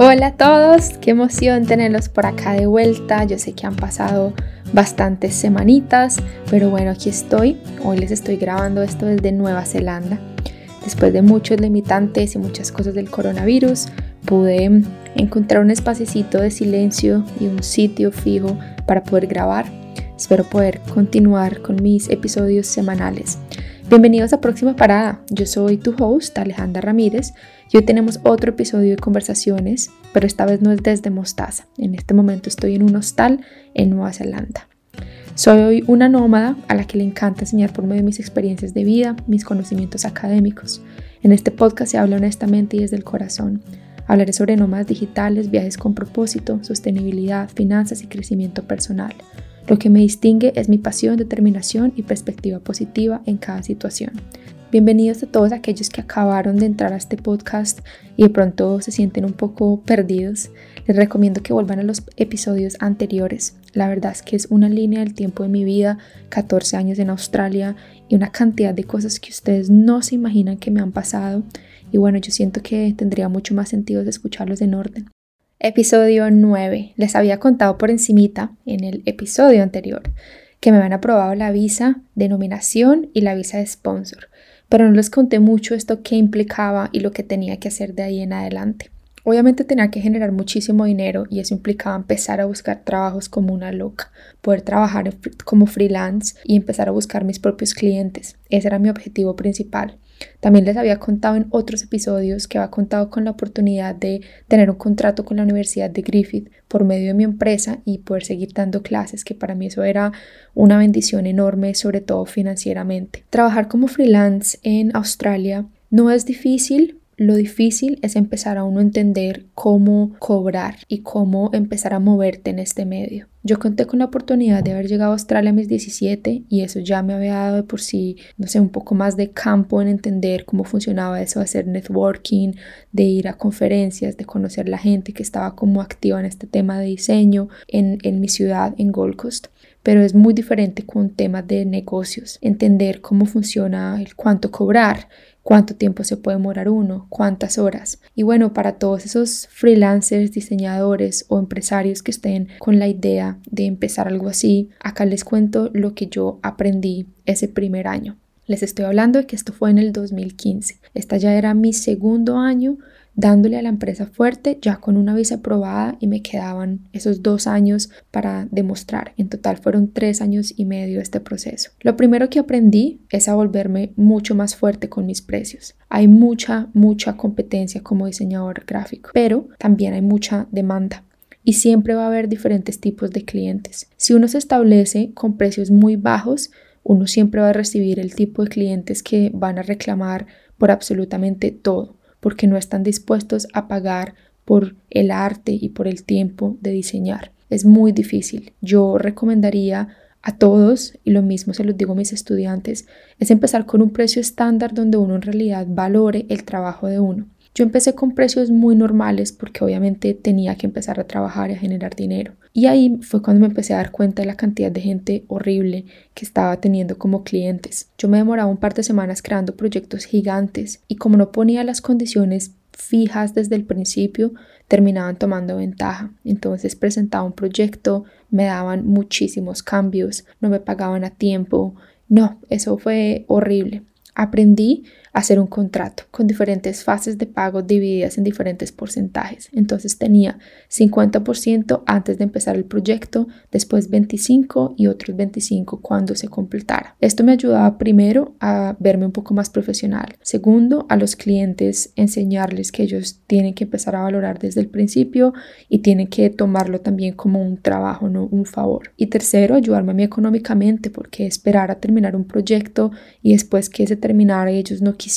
Hola a todos, qué emoción tenerlos por acá de vuelta. Yo sé que han pasado bastantes semanitas, pero bueno, aquí estoy. Hoy les estoy grabando esto desde Nueva Zelanda. Después de muchos limitantes y muchas cosas del coronavirus, pude encontrar un espacito de silencio y un sitio fijo para poder grabar. Espero poder continuar con mis episodios semanales. Bienvenidos a Próxima Parada. Yo soy tu host, Alejandra Ramírez, y hoy tenemos otro episodio de conversaciones, pero esta vez no es desde Mostaza. En este momento estoy en un hostal en Nueva Zelanda. Soy una nómada a la que le encanta enseñar por medio de mis experiencias de vida, mis conocimientos académicos. En este podcast se habla honestamente y desde el corazón. Hablaré sobre nómadas digitales, viajes con propósito, sostenibilidad, finanzas y crecimiento personal. Lo que me distingue es mi pasión, determinación y perspectiva positiva en cada situación. Bienvenidos a todos aquellos que acabaron de entrar a este podcast y de pronto se sienten un poco perdidos. Les recomiendo que vuelvan a los episodios anteriores. La verdad es que es una línea del tiempo de mi vida, 14 años en Australia y una cantidad de cosas que ustedes no se imaginan que me han pasado. Y bueno, yo siento que tendría mucho más sentido escucharlos en orden. Episodio 9. Les había contado por encimita en el episodio anterior que me habían aprobado la visa de nominación y la visa de sponsor, pero no les conté mucho esto que implicaba y lo que tenía que hacer de ahí en adelante. Obviamente tenía que generar muchísimo dinero y eso implicaba empezar a buscar trabajos como una loca, poder trabajar como freelance y empezar a buscar mis propios clientes. Ese era mi objetivo principal. También les había contado en otros episodios que había contado con la oportunidad de tener un contrato con la Universidad de Griffith por medio de mi empresa y poder seguir dando clases, que para mí eso era una bendición enorme, sobre todo financieramente. Trabajar como freelance en Australia no es difícil, lo difícil es empezar a uno entender cómo cobrar y cómo empezar a moverte en este medio. Yo conté con la oportunidad de haber llegado a Australia a mis 17 y eso ya me había dado de por sí, no sé, un poco más de campo en entender cómo funcionaba eso de hacer networking, de ir a conferencias, de conocer la gente que estaba como activa en este tema de diseño en, en mi ciudad, en Gold Coast pero es muy diferente con temas de negocios, entender cómo funciona el cuánto cobrar, cuánto tiempo se puede demorar uno, cuántas horas. Y bueno, para todos esos freelancers, diseñadores o empresarios que estén con la idea de empezar algo así, acá les cuento lo que yo aprendí ese primer año. Les estoy hablando de que esto fue en el 2015. Esta ya era mi segundo año dándole a la empresa fuerte ya con una visa aprobada y me quedaban esos dos años para demostrar. En total fueron tres años y medio este proceso. Lo primero que aprendí es a volverme mucho más fuerte con mis precios. Hay mucha, mucha competencia como diseñador gráfico, pero también hay mucha demanda y siempre va a haber diferentes tipos de clientes. Si uno se establece con precios muy bajos, uno siempre va a recibir el tipo de clientes que van a reclamar por absolutamente todo porque no están dispuestos a pagar por el arte y por el tiempo de diseñar. Es muy difícil. Yo recomendaría a todos, y lo mismo se los digo a mis estudiantes, es empezar con un precio estándar donde uno en realidad valore el trabajo de uno. Yo empecé con precios muy normales porque obviamente tenía que empezar a trabajar y a generar dinero. Y ahí fue cuando me empecé a dar cuenta de la cantidad de gente horrible que estaba teniendo como clientes. Yo me demoraba un par de semanas creando proyectos gigantes y como no ponía las condiciones fijas desde el principio, terminaban tomando ventaja. Entonces presentaba un proyecto, me daban muchísimos cambios, no me pagaban a tiempo. No, eso fue horrible. Aprendí hacer un contrato con diferentes fases de pago divididas en diferentes porcentajes. Entonces tenía 50% antes de empezar el proyecto, después 25 y otros 25 cuando se completara. Esto me ayudaba primero a verme un poco más profesional. Segundo, a los clientes enseñarles que ellos tienen que empezar a valorar desde el principio y tienen que tomarlo también como un trabajo, no un favor. Y tercero, ayudarme a mí económicamente porque esperar a terminar un proyecto y después que se terminara ellos no quisieran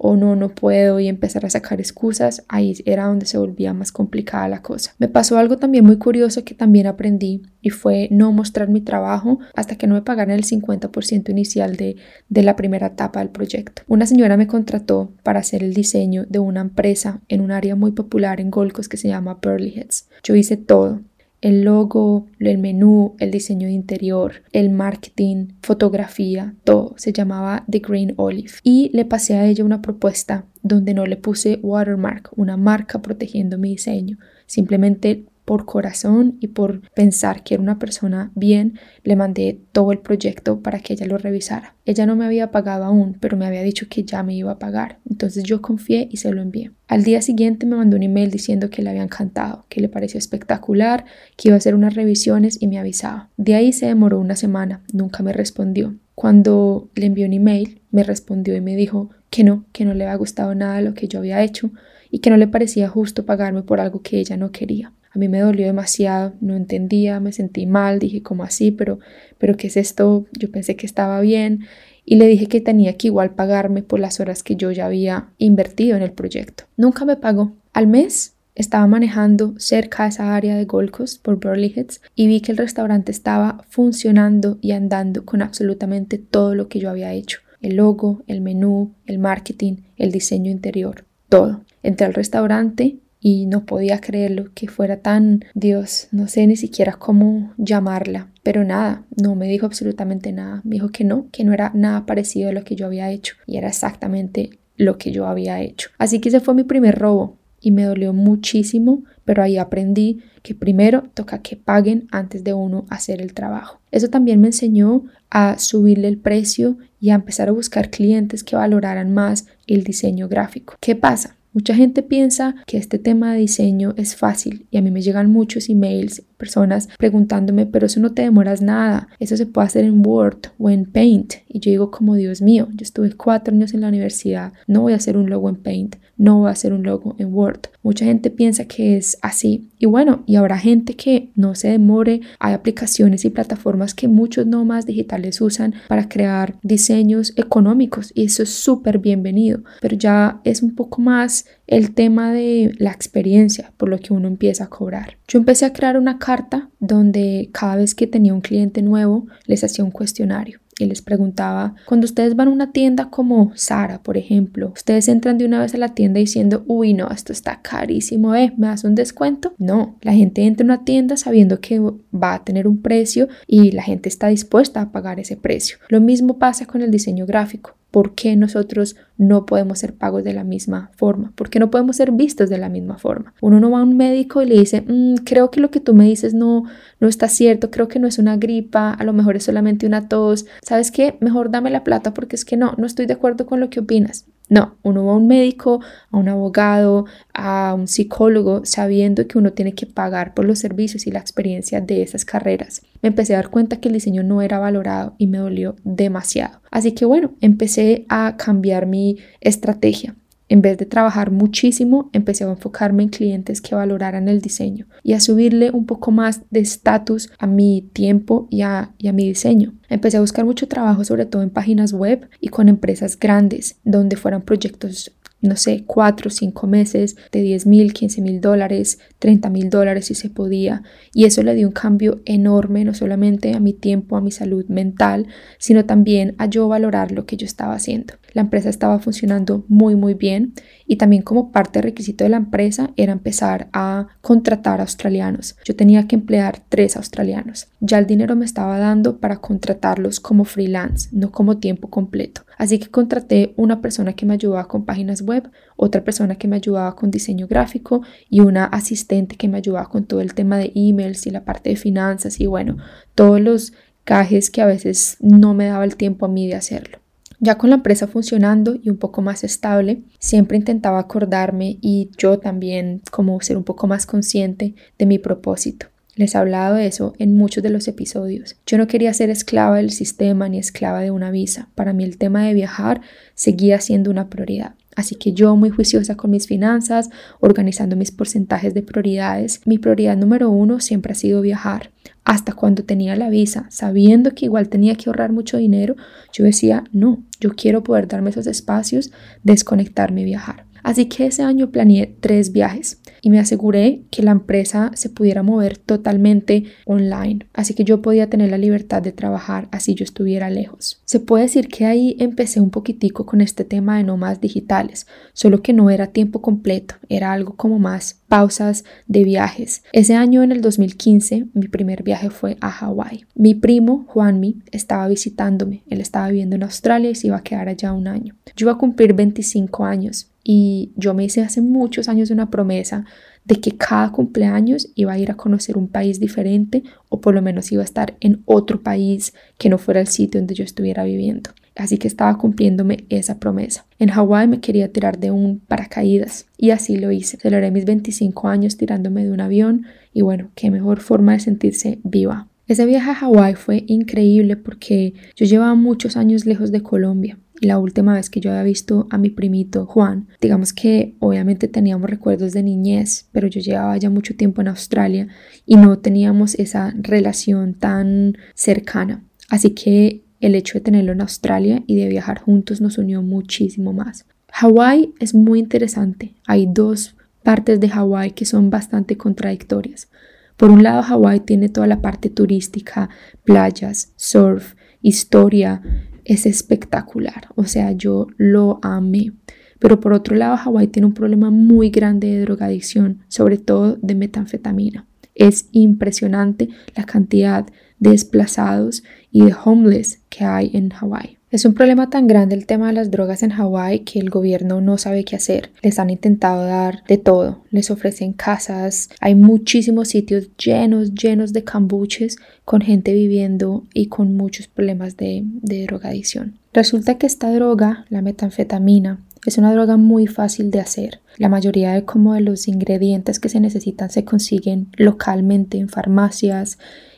o no, no puedo y empezar a sacar excusas, ahí era donde se volvía más complicada la cosa. Me pasó algo también muy curioso que también aprendí y fue no mostrar mi trabajo hasta que no me pagaran el 50% inicial de, de la primera etapa del proyecto. Una señora me contrató para hacer el diseño de una empresa en un área muy popular en Golcos que se llama Pearly Heads. Yo hice todo, el logo, el menú, el diseño de interior, el marketing, fotografía, todo. Se llamaba The Green Olive. Y le pasé a ella una propuesta donde no le puse watermark, una marca protegiendo mi diseño. Simplemente por corazón y por pensar que era una persona bien, le mandé todo el proyecto para que ella lo revisara. Ella no me había pagado aún, pero me había dicho que ya me iba a pagar. Entonces yo confié y se lo envié. Al día siguiente me mandó un email diciendo que le había encantado, que le pareció espectacular, que iba a hacer unas revisiones y me avisaba. De ahí se demoró una semana, nunca me respondió. Cuando le envió un email, me respondió y me dijo que no, que no le había gustado nada lo que yo había hecho y que no le parecía justo pagarme por algo que ella no quería. A mí me dolió demasiado, no entendía, me sentí mal, dije como así, pero, pero ¿qué es esto? Yo pensé que estaba bien y le dije que tenía que igual pagarme por las horas que yo ya había invertido en el proyecto. Nunca me pagó. Al mes estaba manejando cerca de esa área de Gold por Burley Heads y vi que el restaurante estaba funcionando y andando con absolutamente todo lo que yo había hecho. El logo, el menú, el marketing, el diseño interior, todo. Entré al restaurante y no podía creerlo que fuera tan Dios, no sé ni siquiera cómo llamarla, pero nada, no me dijo absolutamente nada, me dijo que no, que no era nada parecido a lo que yo había hecho y era exactamente lo que yo había hecho. Así que ese fue mi primer robo y me dolió muchísimo, pero ahí aprendí que primero toca que paguen antes de uno hacer el trabajo. Eso también me enseñó a subirle el precio y a empezar a buscar clientes que valoraran más el diseño gráfico. ¿Qué pasa? Mucha gente piensa que este tema de diseño es fácil y a mí me llegan muchos emails, personas preguntándome, pero eso no te demoras nada, eso se puede hacer en Word o en Paint. Y yo digo como Dios mío, yo estuve cuatro años en la universidad, no voy a hacer un logo en Paint, no voy a hacer un logo en Word. Mucha gente piensa que es así. Y bueno, y habrá gente que no se demore. Hay aplicaciones y plataformas que muchos nomás digitales usan para crear diseños económicos y eso es súper bienvenido. Pero ya es un poco más el tema de la experiencia por lo que uno empieza a cobrar. Yo empecé a crear una carta donde cada vez que tenía un cliente nuevo les hacía un cuestionario y les preguntaba, cuando ustedes van a una tienda como Sara, por ejemplo, ustedes entran de una vez a la tienda diciendo, uy, no, esto está carísimo, ¿eh? ¿Me das un descuento? No, la gente entra a una tienda sabiendo que va a tener un precio y la gente está dispuesta a pagar ese precio. Lo mismo pasa con el diseño gráfico. ¿Por qué nosotros no podemos ser pagos de la misma forma? ¿Por qué no podemos ser vistos de la misma forma? Uno no va a un médico y le dice, mm, creo que lo que tú me dices no, no está cierto, creo que no es una gripa, a lo mejor es solamente una tos. ¿Sabes qué? Mejor dame la plata porque es que no, no estoy de acuerdo con lo que opinas. No, uno va a un médico, a un abogado, a un psicólogo, sabiendo que uno tiene que pagar por los servicios y la experiencia de esas carreras. Me empecé a dar cuenta que el diseño no era valorado y me dolió demasiado. Así que bueno, empecé a cambiar mi estrategia. En vez de trabajar muchísimo, empecé a enfocarme en clientes que valoraran el diseño y a subirle un poco más de estatus a mi tiempo y a, y a mi diseño. Empecé a buscar mucho trabajo, sobre todo en páginas web y con empresas grandes, donde fueran proyectos no sé, cuatro cinco meses de 10 mil, 15 mil dólares, 30 mil dólares si se podía. Y eso le dio un cambio enorme, no solamente a mi tiempo, a mi salud mental, sino también a yo valorar lo que yo estaba haciendo. La empresa estaba funcionando muy, muy bien y también como parte requisito de la empresa era empezar a contratar australianos. Yo tenía que emplear tres australianos. Ya el dinero me estaba dando para contratarlos como freelance, no como tiempo completo. Así que contraté una persona que me ayudaba con páginas web, otra persona que me ayudaba con diseño gráfico y una asistente que me ayudaba con todo el tema de emails y la parte de finanzas y bueno, todos los cajes que a veces no me daba el tiempo a mí de hacerlo. Ya con la empresa funcionando y un poco más estable, siempre intentaba acordarme y yo también como ser un poco más consciente de mi propósito. Les he hablado de eso en muchos de los episodios. Yo no quería ser esclava del sistema ni esclava de una visa. Para mí el tema de viajar seguía siendo una prioridad. Así que yo muy juiciosa con mis finanzas, organizando mis porcentajes de prioridades. Mi prioridad número uno siempre ha sido viajar. Hasta cuando tenía la visa, sabiendo que igual tenía que ahorrar mucho dinero, yo decía, no, yo quiero poder darme esos espacios, desconectarme y viajar. Así que ese año planeé tres viajes y me aseguré que la empresa se pudiera mover totalmente online, así que yo podía tener la libertad de trabajar así yo estuviera lejos. Se puede decir que ahí empecé un poquitico con este tema de nómadas digitales, solo que no era tiempo completo, era algo como más pausas de viajes. Ese año en el 2015 mi primer viaje fue a Hawái. Mi primo Juanmi estaba visitándome, él estaba viviendo en Australia y se iba a quedar allá un año. Yo iba a cumplir 25 años y yo me hice hace muchos años una promesa de que cada cumpleaños iba a ir a conocer un país diferente o por lo menos iba a estar en otro país que no fuera el sitio donde yo estuviera viviendo. Así que estaba cumpliéndome esa promesa. En Hawái me quería tirar de un paracaídas y así lo hice. Celebré mis 25 años tirándome de un avión y bueno, qué mejor forma de sentirse viva. Ese viaje a Hawái fue increíble porque yo llevaba muchos años lejos de Colombia la última vez que yo había visto a mi primito Juan, digamos que obviamente teníamos recuerdos de niñez, pero yo llevaba ya mucho tiempo en Australia y no teníamos esa relación tan cercana. Así que el hecho de tenerlo en Australia y de viajar juntos nos unió muchísimo más. Hawái es muy interesante. Hay dos partes de Hawái que son bastante contradictorias. Por un lado, Hawái tiene toda la parte turística, playas, surf, historia, es espectacular, o sea, yo lo amé. Pero por otro lado, Hawái tiene un problema muy grande de drogadicción, sobre todo de metanfetamina. Es impresionante la cantidad de desplazados y de homeless que hay en Hawái. Es un problema tan grande el tema de las drogas en Hawái que el gobierno no sabe qué hacer. Les han intentado dar de todo. Les ofrecen casas. Hay muchísimos sitios llenos, llenos de cambuches con gente viviendo y con muchos problemas de, drogadicción. Resulta que esta droga, la metanfetamina, es una droga muy fácil de hacer. La mayoría de como de los ingredientes que se necesitan se consiguen localmente en farmacias.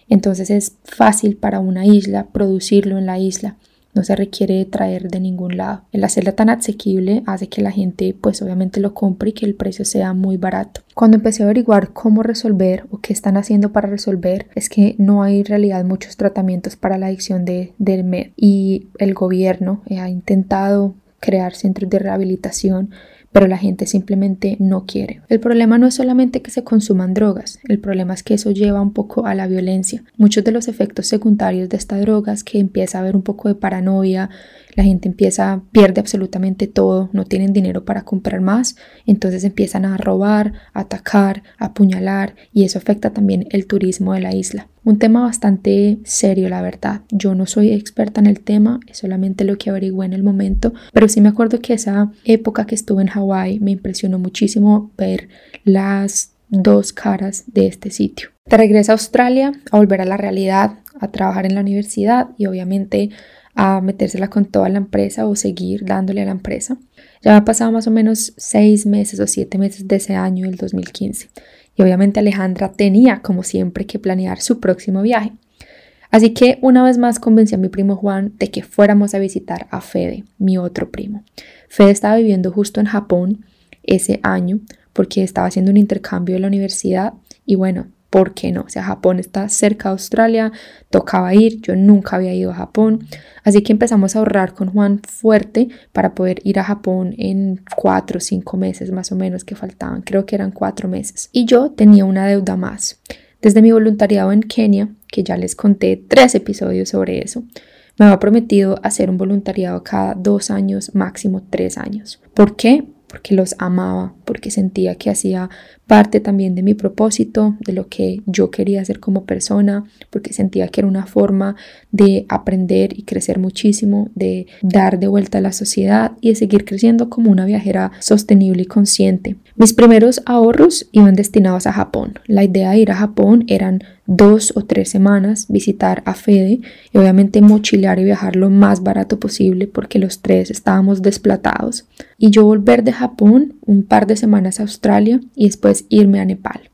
Entonces es fácil para una isla producirlo en la isla no se requiere traer de ningún lado. El hacerla tan asequible hace que la gente pues obviamente lo compre y que el precio sea muy barato. Cuando empecé a averiguar cómo resolver o qué están haciendo para resolver es que no hay en realidad muchos tratamientos para la adicción de, del MED y el gobierno ha intentado crear centros de rehabilitación pero la gente simplemente no quiere. El problema no es solamente que se consuman drogas, el problema es que eso lleva un poco a la violencia. Muchos de los efectos secundarios de estas drogas que empieza a haber un poco de paranoia, la gente empieza, pierde absolutamente todo, no tienen dinero para comprar más, entonces empiezan a robar, a atacar, a apuñalar y eso afecta también el turismo de la isla. Un tema bastante serio, la verdad. Yo no soy experta en el tema, es solamente lo que averigué en el momento, pero sí me acuerdo que esa época que estuve en Hawái me impresionó muchísimo ver las dos caras de este sitio. Te regresa a Australia, a volver a la realidad, a trabajar en la universidad y obviamente a metérsela con toda la empresa o seguir dándole a la empresa. Ya ha pasado más o menos seis meses o siete meses de ese año, el 2015. Y obviamente Alejandra tenía, como siempre, que planear su próximo viaje. Así que una vez más convencí a mi primo Juan de que fuéramos a visitar a Fede, mi otro primo. Fede estaba viviendo justo en Japón ese año porque estaba haciendo un intercambio de la universidad y bueno, ¿por qué no? O sea, Japón está cerca de Australia, tocaba ir, yo nunca había ido a Japón, así que empezamos a ahorrar con Juan fuerte para poder ir a Japón en cuatro o cinco meses más o menos que faltaban, creo que eran cuatro meses. Y yo tenía una deuda más. Desde mi voluntariado en Kenia, que ya les conté tres episodios sobre eso, me había prometido hacer un voluntariado cada dos años, máximo tres años. ¿Por qué? Porque los amaba, porque sentía que hacía parte también de mi propósito, de lo que yo quería hacer como persona, porque sentía que era una forma de aprender y crecer muchísimo, de dar de vuelta a la sociedad y de seguir creciendo como una viajera sostenible y consciente. Mis primeros ahorros iban destinados a Japón. La idea de ir a Japón eran dos o tres semanas, visitar a Fede y obviamente mochilear y viajar lo más barato posible porque los tres estábamos desplatados. Y yo volver de Japón un par de semanas a Australia y después irme a Nepal.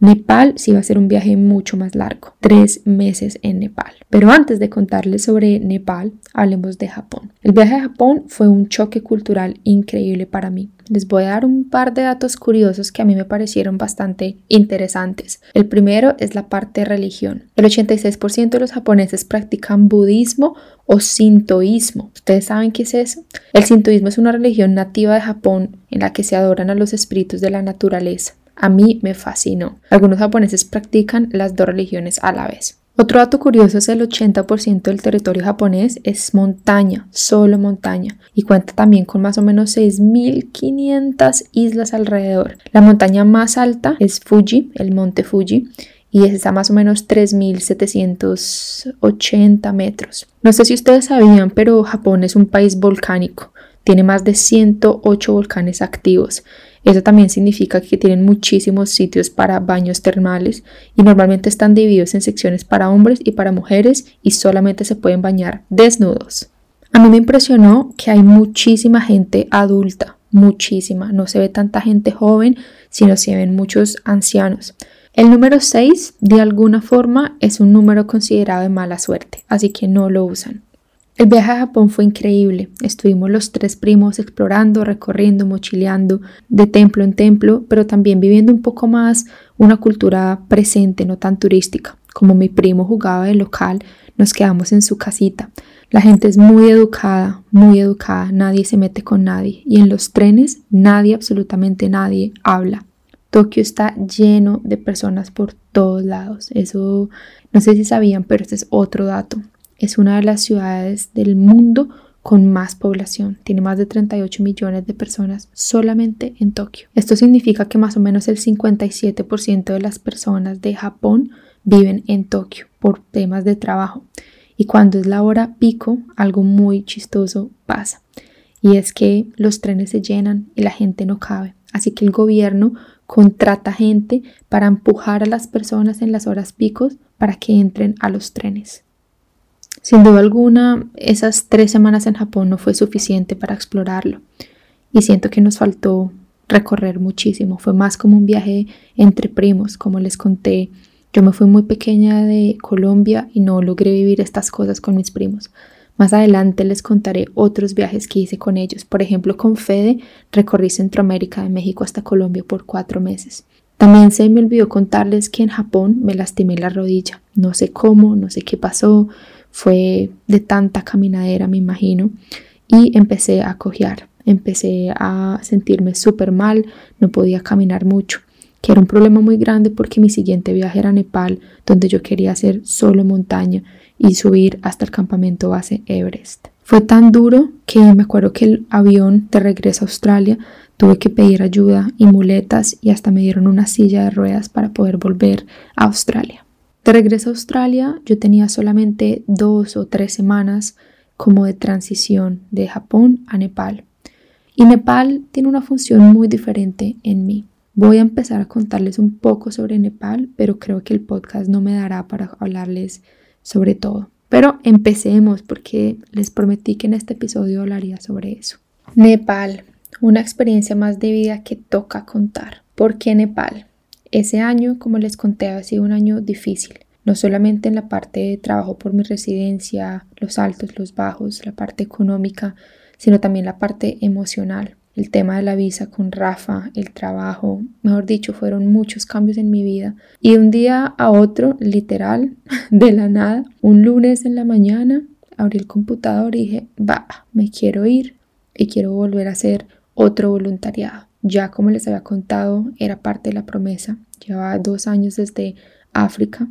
Nepal sí va a ser un viaje mucho más largo, tres meses en Nepal. Pero antes de contarles sobre Nepal, hablemos de Japón. El viaje a Japón fue un choque cultural increíble para mí. Les voy a dar un par de datos curiosos que a mí me parecieron bastante interesantes. El primero es la parte de religión. El 86% de los japoneses practican budismo o sintoísmo. ¿Ustedes saben qué es eso? El sintoísmo es una religión nativa de Japón en la que se adoran a los espíritus de la naturaleza. A mí me fascinó. Algunos japoneses practican las dos religiones a la vez. Otro dato curioso es el 80% del territorio japonés es montaña, solo montaña, y cuenta también con más o menos 6.500 islas alrededor. La montaña más alta es Fuji, el monte Fuji, y está más o menos 3.780 metros. No sé si ustedes sabían, pero Japón es un país volcánico. Tiene más de 108 volcanes activos eso también significa que tienen muchísimos sitios para baños termales y normalmente están divididos en secciones para hombres y para mujeres y solamente se pueden bañar desnudos. A mí me impresionó que hay muchísima gente adulta, muchísima. No se ve tanta gente joven, sino se ven muchos ancianos. El número 6, de alguna forma, es un número considerado de mala suerte, así que no lo usan. El viaje a Japón fue increíble. Estuvimos los tres primos explorando, recorriendo, mochileando de templo en templo, pero también viviendo un poco más una cultura presente, no tan turística. Como mi primo jugaba de local, nos quedamos en su casita. La gente es muy educada, muy educada, nadie se mete con nadie y en los trenes nadie, absolutamente nadie, habla. Tokio está lleno de personas por todos lados. Eso no sé si sabían, pero este es otro dato es una de las ciudades del mundo con más población. Tiene más de 38 millones de personas solamente en Tokio. Esto significa que más o menos el 57% de las personas de Japón viven en Tokio por temas de trabajo. Y cuando es la hora pico, algo muy chistoso pasa. Y es que los trenes se llenan y la gente no cabe. Así que el gobierno contrata gente para empujar a las personas en las horas picos para que entren a los trenes. Sin duda alguna, esas tres semanas en Japón no fue suficiente para explorarlo y siento que nos faltó recorrer muchísimo. Fue más como un viaje entre primos, como les conté. Yo me fui muy pequeña de Colombia y no logré vivir estas cosas con mis primos. Más adelante les contaré otros viajes que hice con ellos. Por ejemplo, con Fede recorrí Centroamérica de México hasta Colombia por cuatro meses. También se me olvidó contarles que en Japón me lastimé la rodilla. No sé cómo, no sé qué pasó, fue de tanta caminadera, me imagino, y empecé a cojear, empecé a sentirme súper mal, no podía caminar mucho, que era un problema muy grande porque mi siguiente viaje era a Nepal, donde yo quería hacer solo montaña y subir hasta el campamento base Everest. Fue tan duro que me acuerdo que el avión de regreso a Australia tuve que pedir ayuda y muletas y hasta me dieron una silla de ruedas para poder volver a Australia. De regreso a Australia, yo tenía solamente dos o tres semanas como de transición de Japón a Nepal. Y Nepal tiene una función muy diferente en mí. Voy a empezar a contarles un poco sobre Nepal, pero creo que el podcast no me dará para hablarles sobre todo. Pero empecemos porque les prometí que en este episodio hablaría sobre eso. Nepal, una experiencia más de vida que toca contar. ¿Por qué Nepal? Ese año, como les conté, ha sido un año difícil, no solamente en la parte de trabajo por mi residencia, los altos, los bajos, la parte económica, sino también la parte emocional. El tema de la visa con Rafa, el trabajo, mejor dicho, fueron muchos cambios en mi vida. Y de un día a otro, literal, de la nada, un lunes en la mañana, abrí el computador y dije, va, me quiero ir y quiero volver a hacer otro voluntariado. Ya como les había contado, era parte de la promesa. Llevaba dos años desde África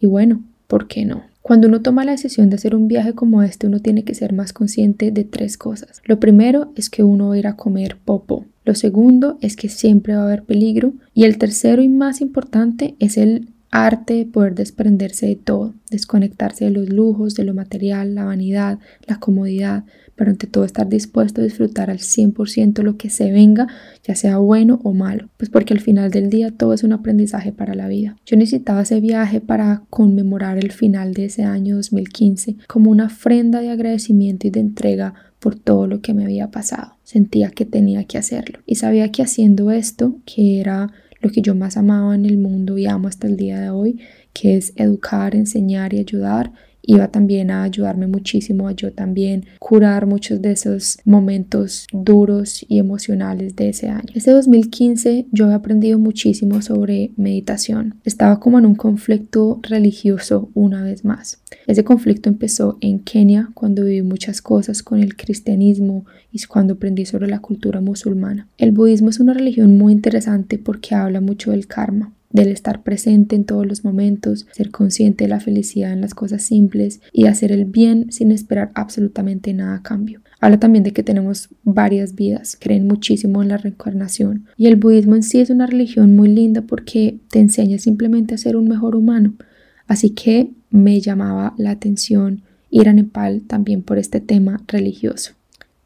y bueno, ¿por qué no? Cuando uno toma la decisión de hacer un viaje como este, uno tiene que ser más consciente de tres cosas. Lo primero es que uno va a ir a comer popo. Lo segundo es que siempre va a haber peligro. Y el tercero y más importante es el arte de poder desprenderse de todo, desconectarse de los lujos, de lo material, la vanidad, la comodidad, pero ante todo estar dispuesto a disfrutar al 100% lo que se venga, ya sea bueno o malo, pues porque al final del día todo es un aprendizaje para la vida. Yo necesitaba ese viaje para conmemorar el final de ese año 2015 como una ofrenda de agradecimiento y de entrega por todo lo que me había pasado. Sentía que tenía que hacerlo y sabía que haciendo esto, que era lo que yo más amaba en el mundo y amo hasta el día de hoy, que es educar, enseñar y ayudar iba también a ayudarme muchísimo a yo también curar muchos de esos momentos duros y emocionales de ese año. Ese 2015 yo he aprendido muchísimo sobre meditación. Estaba como en un conflicto religioso una vez más. Ese conflicto empezó en Kenia cuando viví muchas cosas con el cristianismo y cuando aprendí sobre la cultura musulmana. El budismo es una religión muy interesante porque habla mucho del karma del estar presente en todos los momentos, ser consciente de la felicidad en las cosas simples y hacer el bien sin esperar absolutamente nada a cambio. Habla también de que tenemos varias vidas, creen muchísimo en la reencarnación y el budismo en sí es una religión muy linda porque te enseña simplemente a ser un mejor humano. Así que me llamaba la atención ir a Nepal también por este tema religioso.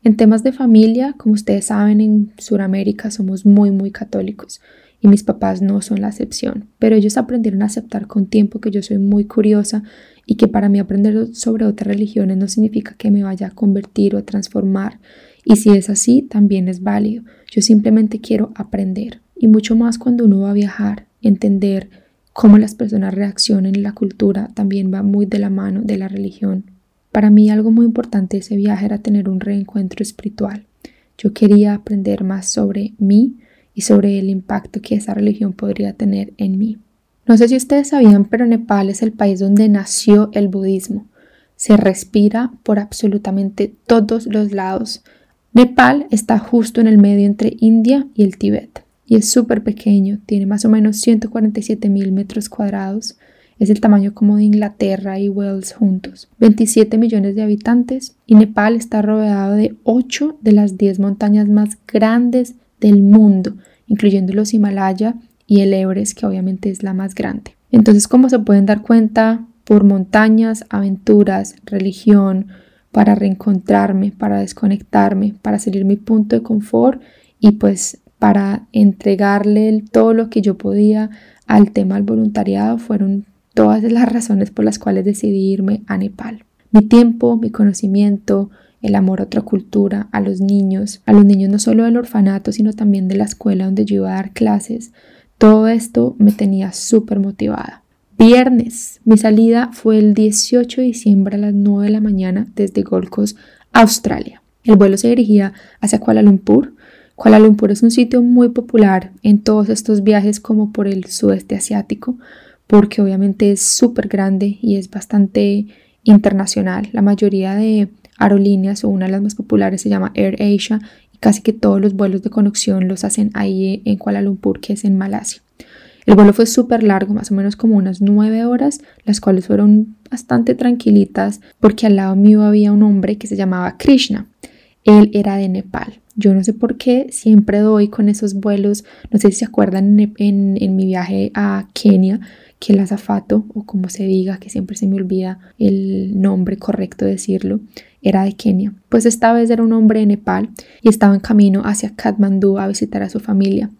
En temas de familia, como ustedes saben, en Sudamérica somos muy, muy católicos y mis papás no son la excepción, pero ellos aprendieron a aceptar con tiempo que yo soy muy curiosa y que para mí aprender sobre otras religiones no significa que me vaya a convertir o a transformar. Y si es así, también es válido. Yo simplemente quiero aprender. Y mucho más cuando uno va a viajar, entender cómo las personas reaccionan en la cultura también va muy de la mano de la religión. Para mí algo muy importante de ese viaje era tener un reencuentro espiritual. Yo quería aprender más sobre mí, sobre el impacto que esa religión podría tener en mí. No sé si ustedes sabían, pero Nepal es el país donde nació el budismo. Se respira por absolutamente todos los lados. Nepal está justo en el medio entre India y el Tíbet y es súper pequeño, tiene más o menos 147 mil metros cuadrados, es el tamaño como de Inglaterra y Wales juntos, 27 millones de habitantes y Nepal está rodeado de 8 de las 10 montañas más grandes del mundo, incluyendo los Himalaya y el Everest, que obviamente es la más grande. Entonces, como se pueden dar cuenta, por montañas, aventuras, religión, para reencontrarme, para desconectarme, para salir mi punto de confort y pues para entregarle todo lo que yo podía al tema del voluntariado fueron todas las razones por las cuales decidí irme a Nepal. Mi tiempo, mi conocimiento, el amor a otra cultura, a los niños, a los niños no solo del orfanato, sino también de la escuela donde yo iba a dar clases. Todo esto me tenía súper motivada. Viernes, mi salida fue el 18 de diciembre a las 9 de la mañana desde Gold Coast, Australia. El vuelo se dirigía hacia Kuala Lumpur. Kuala Lumpur es un sitio muy popular en todos estos viajes como por el sudeste asiático, porque obviamente es súper grande y es bastante internacional. La mayoría de aerolíneas o una de las más populares se llama Air Asia y casi que todos los vuelos de conexión los hacen ahí en Kuala Lumpur, que es en Malasia. El vuelo fue súper largo, más o menos como unas nueve horas, las cuales fueron bastante tranquilitas porque al lado mío había un hombre que se llamaba Krishna. Él era de Nepal. Yo no sé por qué siempre doy con esos vuelos, no sé si se acuerdan en mi viaje a Kenia, que el azafato, o como se diga, que siempre se me olvida el nombre correcto de decirlo, era de Kenia. Pues esta vez era un hombre de Nepal y estaba en camino hacia Kathmandú a visitar a su familia.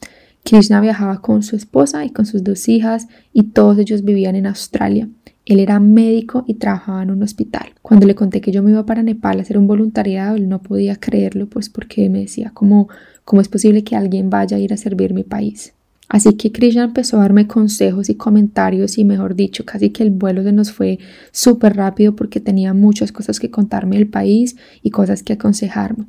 Krishna viajaba con su esposa y con sus dos hijas y todos ellos vivían en Australia. Él era médico y trabajaba en un hospital. Cuando le conté que yo me iba para Nepal a hacer un voluntariado, él no podía creerlo, pues porque me decía, ¿cómo, cómo es posible que alguien vaya a ir a servir mi país? Así que Krishna empezó a darme consejos y comentarios y mejor dicho, casi que el vuelo se nos fue súper rápido porque tenía muchas cosas que contarme del país y cosas que aconsejarme.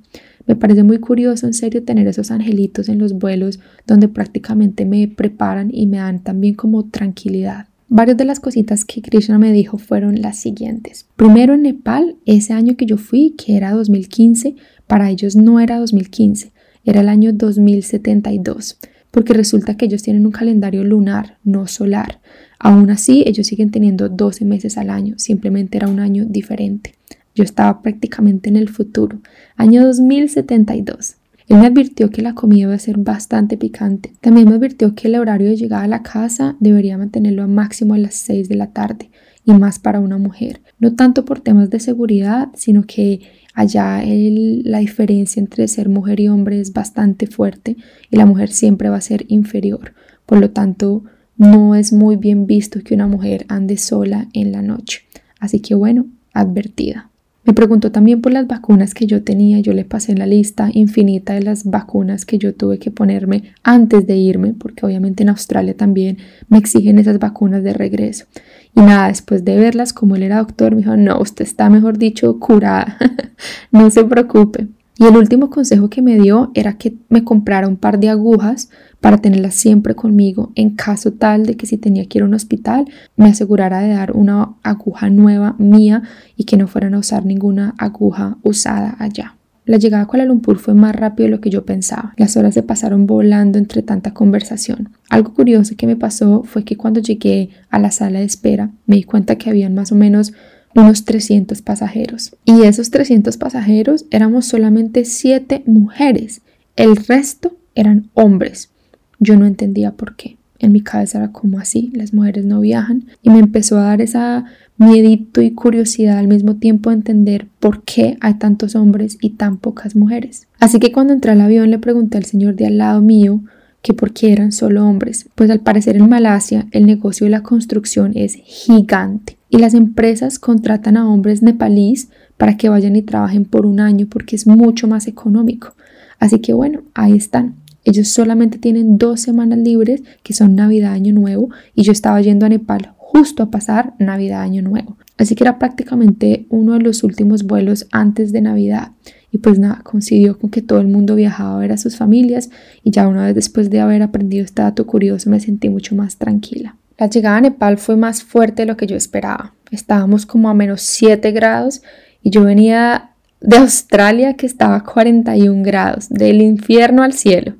Me parece muy curioso en serio tener esos angelitos en los vuelos donde prácticamente me preparan y me dan también como tranquilidad. Varias de las cositas que Krishna me dijo fueron las siguientes. Primero en Nepal, ese año que yo fui, que era 2015, para ellos no era 2015, era el año 2072 porque resulta que ellos tienen un calendario lunar, no solar. Aún así, ellos siguen teniendo 12 meses al año, simplemente era un año diferente. Yo estaba prácticamente en el futuro, año 2072. Él me advirtió que la comida iba a ser bastante picante. También me advirtió que el horario de llegada a la casa debería mantenerlo a máximo a las 6 de la tarde y más para una mujer. No tanto por temas de seguridad, sino que Allá la diferencia entre ser mujer y hombre es bastante fuerte y la mujer siempre va a ser inferior. Por lo tanto, no es muy bien visto que una mujer ande sola en la noche. Así que bueno, advertida. Me preguntó también por las vacunas que yo tenía. Yo le pasé la lista infinita de las vacunas que yo tuve que ponerme antes de irme, porque obviamente en Australia también me exigen esas vacunas de regreso. Y nada, después de verlas, como él era doctor, me dijo, no, usted está, mejor dicho, curada. no se preocupe. Y el último consejo que me dio era que me comprara un par de agujas para tenerlas siempre conmigo en caso tal de que si tenía que ir a un hospital me asegurara de dar una aguja nueva mía y que no fueran a usar ninguna aguja usada allá. La llegada a Kuala Lumpur fue más rápido de lo que yo pensaba. Las horas se pasaron volando entre tanta conversación. Algo curioso que me pasó fue que cuando llegué a la sala de espera me di cuenta que habían más o menos unos 300 pasajeros. Y esos 300 pasajeros éramos solamente 7 mujeres. El resto eran hombres. Yo no entendía por qué. En mi cabeza era como así, las mujeres no viajan. Y me empezó a dar esa miedito y curiosidad al mismo tiempo de entender por qué hay tantos hombres y tan pocas mujeres. Así que cuando entré al avión le pregunté al señor de al lado mío que por qué eran solo hombres. Pues al parecer en Malasia el negocio de la construcción es gigante y las empresas contratan a hombres nepalíes para que vayan y trabajen por un año porque es mucho más económico. Así que bueno, ahí están. Ellos solamente tienen dos semanas libres que son Navidad, Año Nuevo y yo estaba yendo a Nepal justo a pasar Navidad, Año Nuevo. Así que era prácticamente uno de los últimos vuelos antes de Navidad. Y pues nada, coincidió con que todo el mundo viajaba a ver a sus familias y ya una vez después de haber aprendido este dato curioso me sentí mucho más tranquila. La llegada a Nepal fue más fuerte de lo que yo esperaba. Estábamos como a menos 7 grados y yo venía de Australia que estaba a 41 grados, del infierno al cielo.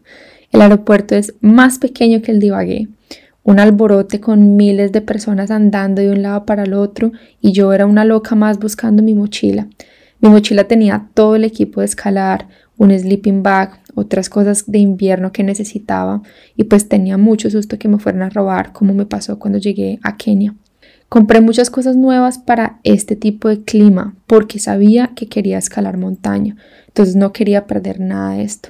El aeropuerto es más pequeño que el de Ibagué, un alborote con miles de personas andando de un lado para el otro y yo era una loca más buscando mi mochila. Mi mochila tenía todo el equipo de escalar, un sleeping bag, otras cosas de invierno que necesitaba y pues tenía mucho susto que me fueran a robar como me pasó cuando llegué a Kenia. Compré muchas cosas nuevas para este tipo de clima porque sabía que quería escalar montaña, entonces no quería perder nada de esto.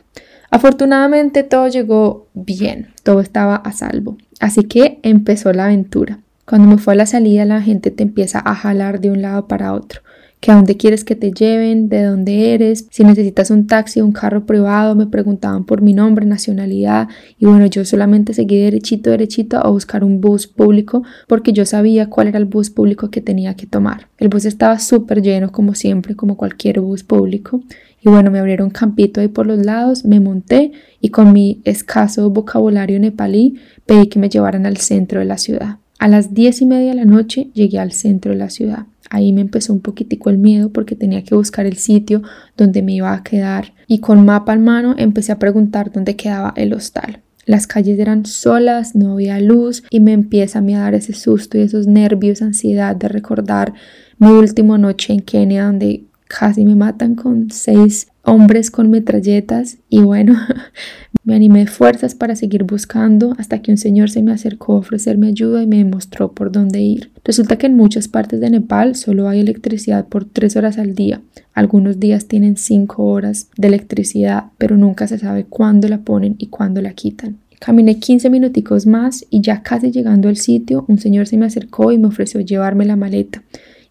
Afortunadamente todo llegó bien, todo estaba a salvo, así que empezó la aventura. Cuando me fue a la salida la gente te empieza a jalar de un lado para otro que a dónde quieres que te lleven, de dónde eres, si necesitas un taxi o un carro privado, me preguntaban por mi nombre, nacionalidad y bueno, yo solamente seguí derechito, derechito a buscar un bus público porque yo sabía cuál era el bus público que tenía que tomar. El bus estaba súper lleno como siempre, como cualquier bus público y bueno, me abrieron campito ahí por los lados, me monté y con mi escaso vocabulario nepalí pedí que me llevaran al centro de la ciudad. A las diez y media de la noche llegué al centro de la ciudad. Ahí me empezó un poquitico el miedo porque tenía que buscar el sitio donde me iba a quedar y con mapa en mano empecé a preguntar dónde quedaba el hostal. Las calles eran solas, no había luz y me empieza a, dar ese susto y esos nervios, ansiedad de recordar mi última noche en Kenia donde casi me matan con seis hombres con metralletas y bueno, me animé fuerzas para seguir buscando hasta que un señor se me acercó a ofrecerme ayuda y me mostró por dónde ir. Resulta que en muchas partes de Nepal solo hay electricidad por tres horas al día. Algunos días tienen cinco horas de electricidad, pero nunca se sabe cuándo la ponen y cuándo la quitan. Caminé 15 minuticos más y ya casi llegando al sitio, un señor se me acercó y me ofreció llevarme la maleta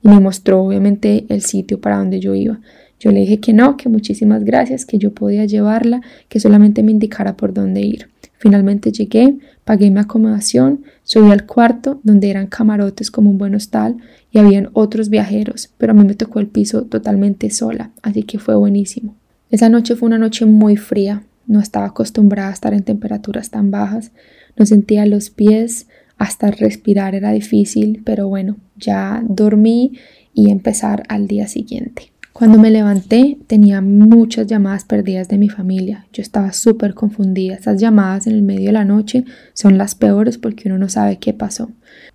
y me mostró obviamente el sitio para donde yo iba. Yo le dije que no, que muchísimas gracias, que yo podía llevarla, que solamente me indicara por dónde ir. Finalmente llegué, pagué mi acomodación, subí al cuarto donde eran camarotes como un buen hostal y habían otros viajeros, pero a mí me tocó el piso totalmente sola, así que fue buenísimo. Esa noche fue una noche muy fría, no estaba acostumbrada a estar en temperaturas tan bajas, no sentía los pies, hasta respirar era difícil, pero bueno, ya dormí y empezar al día siguiente. Cuando me levanté tenía muchas llamadas perdidas de mi familia. Yo estaba súper confundida. Esas llamadas en el medio de la noche son las peores porque uno no sabe qué pasó.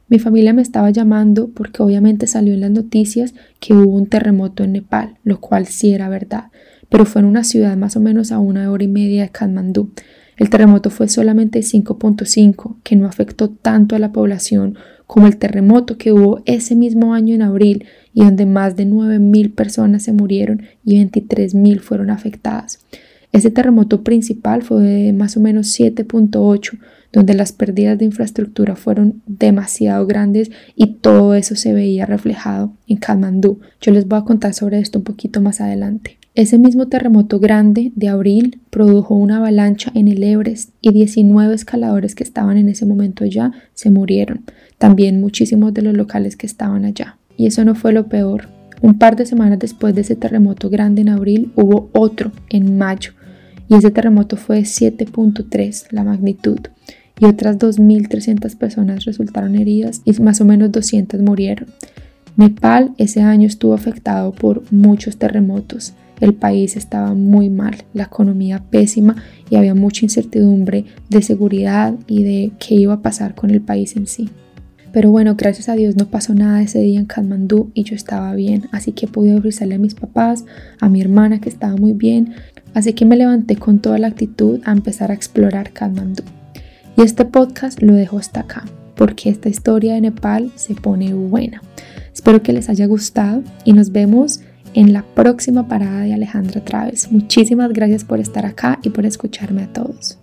Mi familia me estaba llamando porque obviamente salió en las noticias que hubo un terremoto en Nepal, lo cual sí era verdad, pero fue en una ciudad más o menos a una hora y media de Kathmandú. El terremoto fue solamente 5.5, que no afectó tanto a la población como el terremoto que hubo ese mismo año en abril y donde más de 9.000 personas se murieron y 23.000 fueron afectadas. Ese terremoto principal fue de más o menos 7.8, donde las pérdidas de infraestructura fueron demasiado grandes y todo eso se veía reflejado en Kathmandú. Yo les voy a contar sobre esto un poquito más adelante. Ese mismo terremoto grande de abril produjo una avalancha en el Everest y 19 escaladores que estaban en ese momento allá se murieron. También muchísimos de los locales que estaban allá. Y eso no fue lo peor. Un par de semanas después de ese terremoto grande en abril hubo otro en mayo y ese terremoto fue de 7.3 la magnitud y otras 2.300 personas resultaron heridas y más o menos 200 murieron. Nepal ese año estuvo afectado por muchos terremotos. El país estaba muy mal, la economía pésima y había mucha incertidumbre de seguridad y de qué iba a pasar con el país en sí. Pero bueno, gracias a Dios no pasó nada ese día en Kathmandú y yo estaba bien, así que pude ofrecerle a mis papás, a mi hermana que estaba muy bien, así que me levanté con toda la actitud a empezar a explorar Kathmandú. Y este podcast lo dejo hasta acá, porque esta historia de Nepal se pone buena. Espero que les haya gustado y nos vemos en la próxima parada de Alejandra Traves. Muchísimas gracias por estar acá y por escucharme a todos.